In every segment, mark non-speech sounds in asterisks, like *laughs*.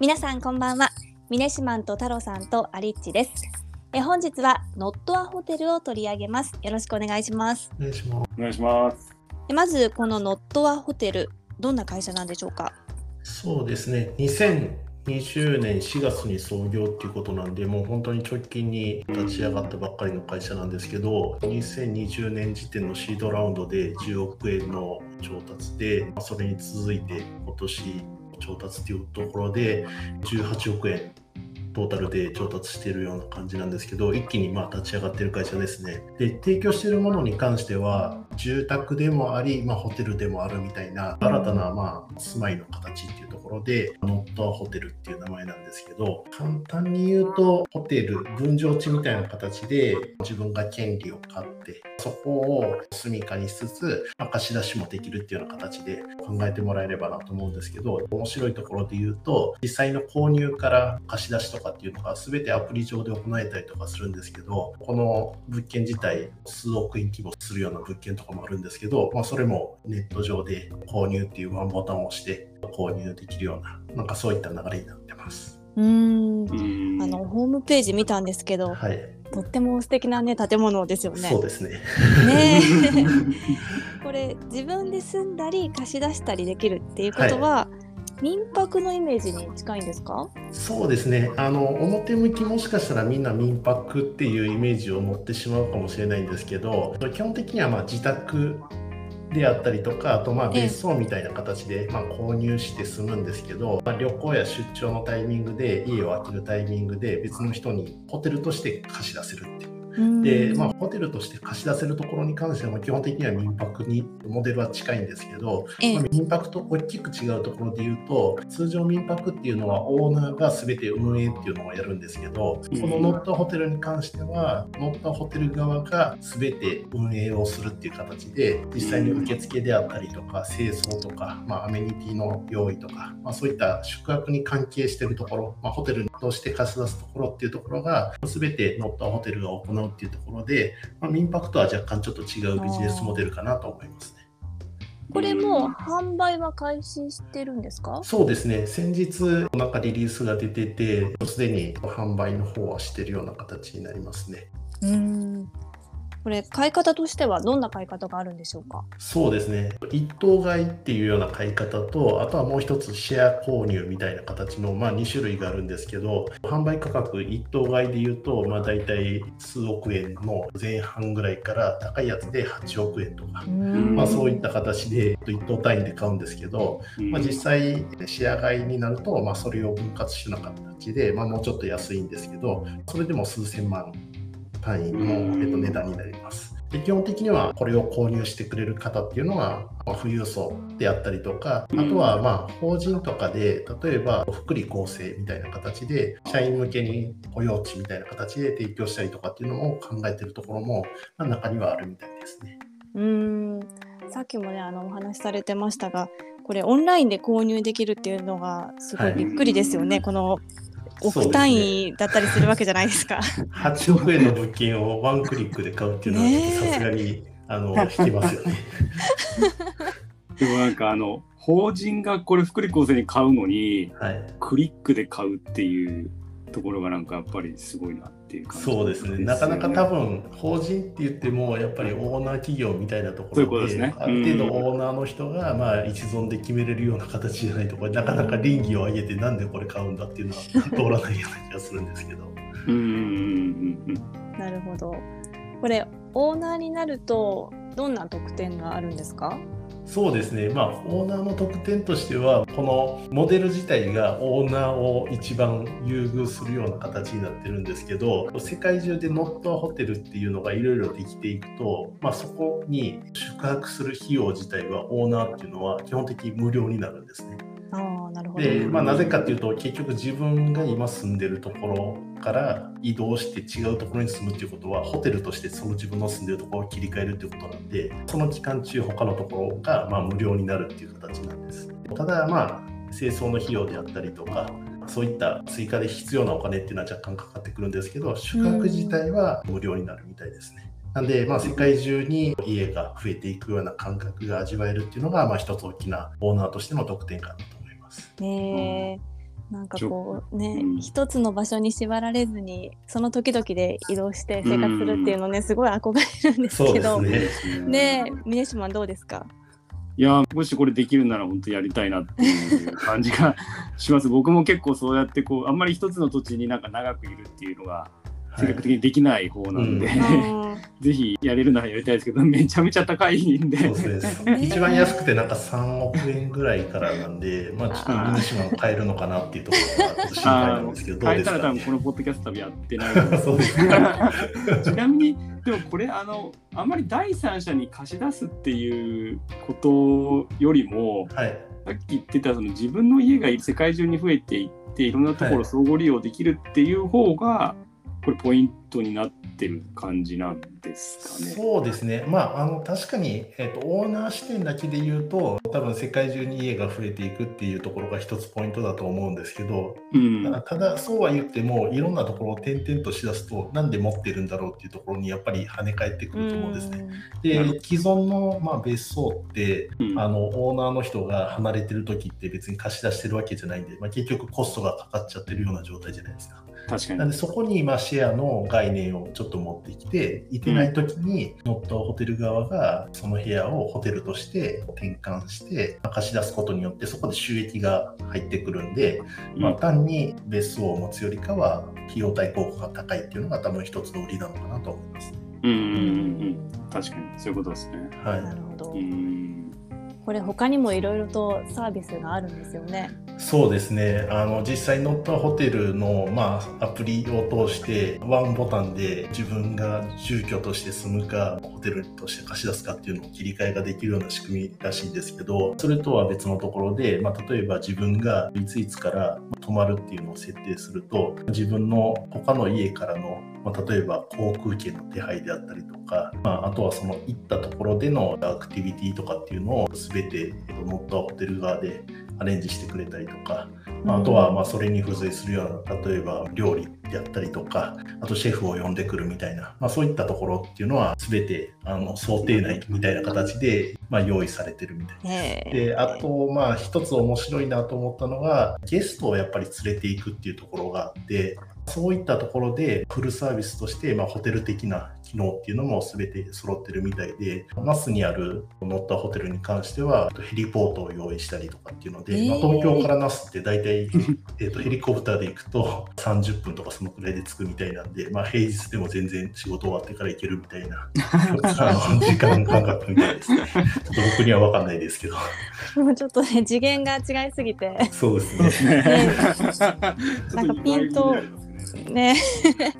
皆さんこんばんはミネシマンと太郎さんとアリッチですえ本日はノットアホテルを取り上げますよろしくお願いしますお願いします。お願いします。えまずこのノットアホテルどんな会社なんでしょうか？そうですね。2020年4月に創業っていうことなんで、もう本当に直近に立ち上がったばっかりの会社なんですけど、2020年時点のシードラウンドで10億円の調達で、まあそれに続いて今年調達っていうところで18億円トータルで調達しているような感じなんですけど、一気にまあ立ち上がっている会社ですね。で、提供しているものに関しては、住宅でもあり、まあ、ホテルでもあるみたいな、新たなまあ住まいの形っていうところで、ノットアホテルっていう名前なんですけど、簡単に言うと、ホテル、分譲地みたいな形で自分が権利を買って、そこを住みかにしつつ、まあ貸し出しもできるっていうような形で考えてもらえればなと思うんですけど、面白いところで言うと、実際の購入から貸し出しとかっていうのが全てアプリ上で行えたりとかするんですけど、この物件自体数億円規模するような物件とかもあるんですけど、まあ、それもネット上で購入っていうワンボタンを押して購入できるような、なんかそういった流れになってます。うーん。うん。あのホームページ見たんですけどはい、とっても素敵なね建物ですよね。そうですね。ねえ。*laughs* これ自分で住んだり貸し出したりできるっていうことは、民泊のイメージに近いんですか？そうですね。あの表向きもしかしたらみんな民泊っていうイメージを持ってしまうかもしれないんですけど基本的にはまあ自宅であったりとかあとまあええ。別荘みたいな形でまあ購入して住むんですけど、まあ、旅行や出張のタイミングで家を空けるタイミングで別の人にホテルとして貸し出せるっていう。で、まあ、ホテルとして貸し出せるところに関しては、基本的には民泊にモデルは近いんですけど、ええ。まあ民泊と大きく違うところで言うと、通常民泊っていうのはオーナーが全て運営っていうのをやるんですけど、うん。このノットホテルに関しては、ノットホテル側が全て運営をするっていう形で、実際に受付であったりとか、清掃とか、まあ、アメニティの用意とか、まあ、そういった宿泊に関係しているところ、まあ、ホテルとして貸し出すところっていうところが、全てノットホテルが行うっていうところで、まあ、民泊とは若干ちょっと違うビジネスモデルかなと思いますね。これも販売は開始してるんですかそうですね、先日、なんかリリースが出てて、すでに販売の方はしてるような形になりますね。うーんこれ買い方としてはどんな買い方があるんでしょうか？そうですね、一棟買いっていうような買い方と、あとはもう一つシェア購入みたいな形の、まあ、2種類があるんですけど、販売価格一棟買いで言うと、まあ、大体数億円の前半ぐらいから高いやつで8億円とか。うん。まあ、そういった形で一棟単位で買うんですけど、まあ、実際シェア買いになると、まあ、それを分割しなかった形で、まあ、もうちょっと安いんですけどそれでも数千万単位の、えっと、値段になります。で基本的にはこれを購入してくれる方っていうのはまあ富裕層であったりとかあとはまあ法人とかで例えば福利厚生みたいな形で社員向けに雇用地みたいな形で提供したりとかっていうのを考えてるところも、まあ、中にはあるみたいですね。うーん。さっきもねあのお話しされてましたがこれオンラインで購入できるっていうのがすごいびっくりですよね、この億単位だったりするわけじゃないですか。8億円の物件をワンクリックで買うっていうのはさすがにあの引きますよね。でもなんかあの法人がこれ福利厚生に買うのにはい、クリックで買うっていうところがなんかやっぱりすごいなっていう感じそうですね。なかなか多分法人って言ってもやっぱりオーナー企業みたいなところですねある程度オーナーの人がまあ一存で決めれるような形じゃないとこれなかなか倫理を上げてなんでこれ買うんだっていうのは通らないような気がするんですけど。うんうんうんうんなるほど。これオーナーになるとどんな特典があるんですか？そうですね、まあ、オーナーの特典としては、このモデル自体がオーナーを一番優遇するような形になってるんですけど、世界中でノットアホテルっていうのがいろいろできていくと、まあ、そこに宿泊する費用自体はオーナーっていうのは基本的に無料になるんですね。あなるほど。で、まあ、なぜかっていうと結局自分が今住んでるところから移動して違うところに住むっていうことはホテルとしてその自分の住んでるところを切り替えるっていうことなんでその期間中他のところがまあ無料になるっていう形なんですただまあ清掃の費用であったりとかそういった追加で必要なお金っていうのは若干かかってくるんですけど宿泊自体は無料になるみたいですね。なんで、まあ、世界中に家が増えていくような感覚が味わえるっていうのが、まあ、一つ大きなオーナーとしての特典かなと。ねえ。なんかこうね、うん。一つの場所に縛られずにその時々で移動して生活するっていうのね、すごい憧れるんですけど。すね。ねえ峰島どうですか？いやもしこれできるなら本当やりたいなっていう感じがします。僕も結構そうやってこうあんまり一つの土地になんか長くいるっていうのが性格的にできない方なんで、うん。う *laughs* んぜひやれるならやりたいですけどめちゃめちゃ高いんで。そうで一番安くてなんか3億円ぐらいからなんで、まあちょっとミニシマン買えるのかなっていうところがちょっと心配なんですけど、どう変えたら多分このポッドキャスト旅やってないと思そうですか。*laughs* ちなみにでもこれあのあんまり第三者に貸し出すっていうことよりもはい。さっき言ってたその自分の家が世界中に増えていっていろんなところ相互利用できるっていう方が、これポイントになってる感じなんですかね。そうですね、まあ、あの確かに、えっとオーナー視点だけで言うと、多分世界中に家が増えていくっていうところが一つポイントだと思うんですけど、うん、ただ、そうは言っても、いろんなところを転々としだすと、なんで持ってるんだろうっていうところにやっぱり跳ね返ってくると思うんですね。なるで、既存の、まあ、別荘って、うんあのオーナーの人が離れてる時って別に貸し出してるわけじゃないんで、まあ、結局コストがかかっちゃってるような状態じゃないですか。確かに。なんでそこにまあシェアの概念をちょっと持ってきて、いてない時に乗ったホテル側がその部屋をホテルとして転換してまあ貸し出すことによってそこで収益が入ってくるんで、まあ、単に別荘を持つよりかは費用対効果が高いっていうのが多分一つの売りなのかなと思います。うんうんうんうん、確かにそういうことですね。はいなるほど、うんこれ他にもいろいろとサービスがあるんですよね。そうですね。あの実際乗ったホテルの、まあ、アプリを通してワンボタンで自分が住居として住むかホテルとして貸し出すかっていうのを切り替えができるような仕組みらしいんですけどそれとは別のところで、まあ、例えば自分がいついつから泊まるっていうのを設定すると自分の他の家からの、まあ、例えば航空券の手配であったりとか、まあ、あとはその行ったところでのアクティビティとかっていうのを全てえと乗ったホテル側でアレンジしてくれたりとか、まああとはまあそれに付随するような例えば料理であったりとかあとシェフを呼んでくるみたいな、まあ、そういったところっていうのは全てあの想定内みたいな形でまあ用意されてるみたいねえ。であとまあ一つ面白いなと思ったのがゲストをやっぱり連れていくっていうところがあってそういったところでフルサービスとして、まあ、ホテル的な機能っていうのも全て揃ってるみたいで那須にある乗ったホテルに関してはヘリポートを用意したりとかっていうので、まあ、えー東京から那須って大体、えーとヘリコプターで行くと30分とかそのくらいで着くみたいなんで、まあ、平日でも全然仕事終わってから行けるみたいな *laughs* 時間感覚みたいですね。ちょっと僕には分かんないですけど。もうちょっとね次元が違いすぎてそうですね。ねちょっとピント意外にありますね。ね。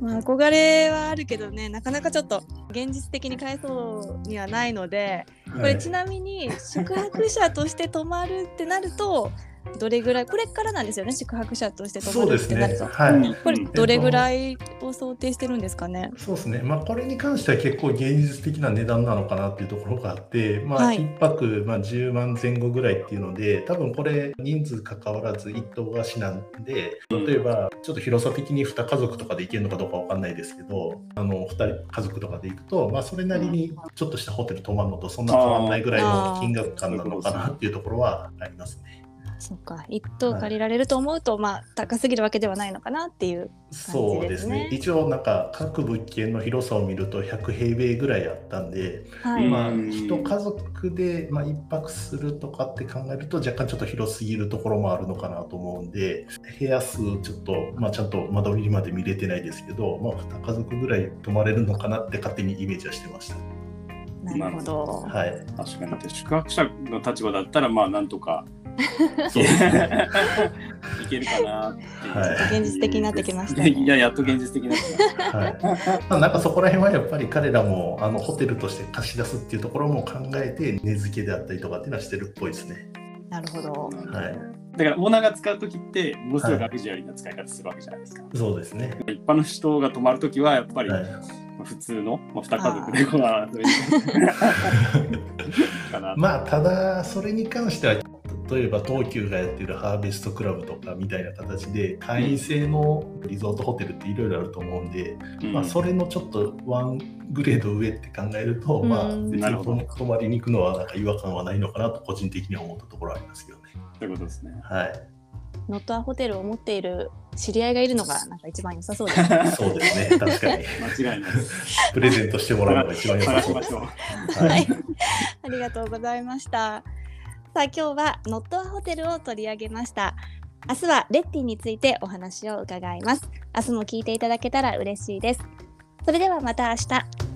*laughs* まあ憧れはあるけどね。なかなかちょっと現実的に返そうにはないので。これちなみに宿泊者として泊まるってなるとどれぐらいこれからなんですよね宿泊者として泊まるそうですねってなると。。はい。うんこれどれぐらいを想定してるんですかね。そうですね。まあ、これに関しては結構現実的な値段なのかなっていうところがあって、まあ、はい1泊、まあ、10万前後ぐらいっていうので、多分これ人数関わらず一棟貸しなんで、例えばちょっと広さ的に2家族とかで行けるのかどうかわかんないですけど、あの2人家族とかで行くと、まあ、それなりにちょっとしたホテル泊まるのとそんな変わらないぐらいの金額感なのかなっていうところはありますね。そうか一棟借りられると思うと、まあ高すぎるわけではないのかなっていう。そうですね。一応なんか各物件の広さを見ると100平米ぐらいあったんで、はい。うんまあ、一家族で、まあ、一泊するとかって考えると若干ちょっと広すぎるところもあるのかなと思うんで部屋数ちょっと、まあ、ちゃんと間取りまで見れてないですけど、まあ、2家族ぐらい泊まれるのかなって勝手にイメージはしてました。なるほど。はい、確かに宿泊者の立場だったらまあなんとか *laughs* そうですね。*laughs* いけるかなっていう。はい現実的になってきましたね。いややっと現実的になってきましたはいまあ、なんかそこら辺はやっぱり彼らもあのホテルとして貸し出すっていうところも考えて値付けであったりとかっていうのはしてるっぽいですね。なるほど。はい、だからオーナーが使う時ってものすごいラグジュアリーな使い方するわけじゃないですか。そうですね。一般の人が泊まる時はやっぱり、普通の、まあ、2家族でこうあそういうかな。まあただそれに関しては例えば東急がやってるハーベストクラブとかみたいな形で会員制のリゾートホテルっていろいろあると思うんで、うんまあ、それのちょっとワングレード上って考えると、まあうん別なるほどに泊まりに行くのはなんか違和感はないのかなと個人的には思ったところはありますけどね。そういうことですね。はい。ノットアホテルを持っている知り合いがいるのがなんか一番良さそうですね。*laughs* そうですね、確かに。*laughs* 間違いない。プレゼントしてもらうのが一番良さそうです。ははいい、ありがとうございました。さあ今日はノットアホテルを取り上げました。明日はレッティについてお話を伺います。明日も聞いていただけたら嬉しいです。それではまた明日。